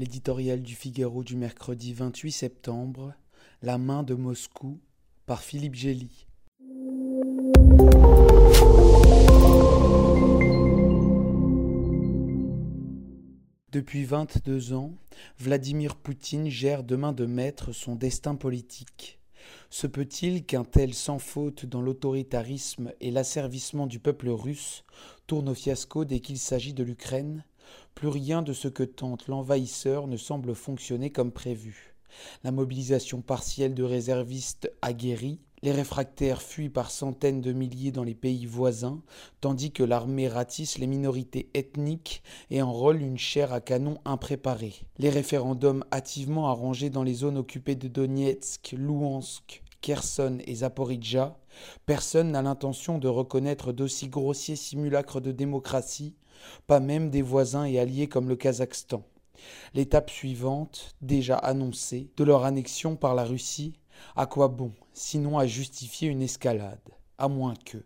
L'éditorial du Figaro du mercredi 28 septembre, La main de Moscou, par Philippe Gély. Depuis 22 ans, Vladimir Poutine gère de main de maître son destin politique. Se peut-il qu'un tel sans faute dans l'autoritarisme et l'asservissement du peuple russe tourne au fiasco dès qu'il s'agit de l'Ukraine? Plus rien de ce que tente l'envahisseur ne semble fonctionner comme prévu. La mobilisation partielle de réservistes aguerris, les réfractaires fuient par centaines de milliers dans les pays voisins, tandis que l'armée ratisse les minorités ethniques et enrôle une chair à canon impréparée. Les référendums hâtivement arrangés dans les zones occupées de Donetsk, Louhansk, Kherson et Zaporizhia, personne n'a l'intention de reconnaître d'aussi grossiers simulacres de démocratie, pas même des voisins et alliés comme le Kazakhstan. L'étape suivante, déjà annoncée, de leur annexion par la Russie, à quoi bon, sinon à justifier une escalade, à moins que,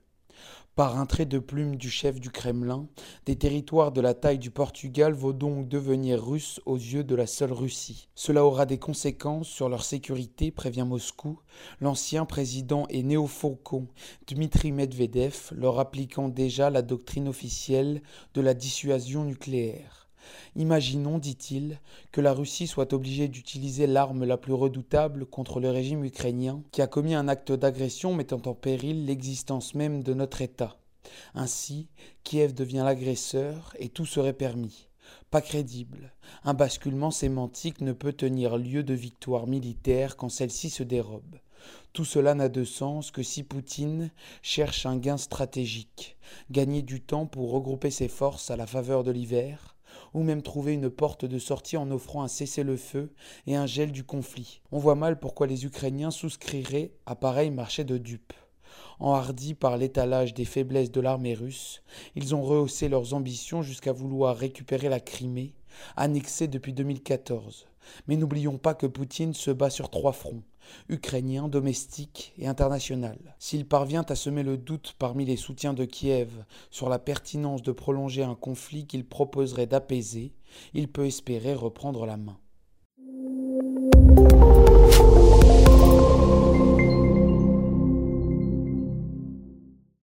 par un trait de plume du chef du Kremlin, des territoires de la taille du Portugal vont donc devenir russes aux yeux de la seule Russie. Cela aura des conséquences sur leur sécurité, prévient Moscou, l'ancien président et néo-faucon Dmitri Medvedev leur appliquant déjà la doctrine officielle de la dissuasion nucléaire. Imaginons, dit-il, que la Russie soit obligée d'utiliser l'arme la plus redoutable contre le régime ukrainien qui a commis un acte d'agression mettant en péril l'existence même de notre État. Ainsi, Kiev devient l'agresseur et tout serait permis. Pas crédible. Un basculement sémantique ne peut tenir lieu de victoire militaire quand celle-ci se dérobe. Tout cela n'a de sens que si Poutine cherche un gain stratégique, gagner du temps pour regrouper ses forces à la faveur de l'hiver, ou même trouver une porte de sortie en offrant un cessez-le-feu et un gel du conflit. On voit mal pourquoi les Ukrainiens souscriraient à pareil marché de dupes. Enhardis par l'étalage des faiblesses de l'armée russe, ils ont rehaussé leurs ambitions jusqu'à vouloir récupérer la Crimée, annexée depuis 2014. Mais n'oublions pas que Poutine se bat sur trois fronts ukrainien, domestique et international. S'il parvient à semer le doute parmi les soutiens de Kiev sur la pertinence de prolonger un conflit qu'il proposerait d'apaiser, il peut espérer reprendre la main.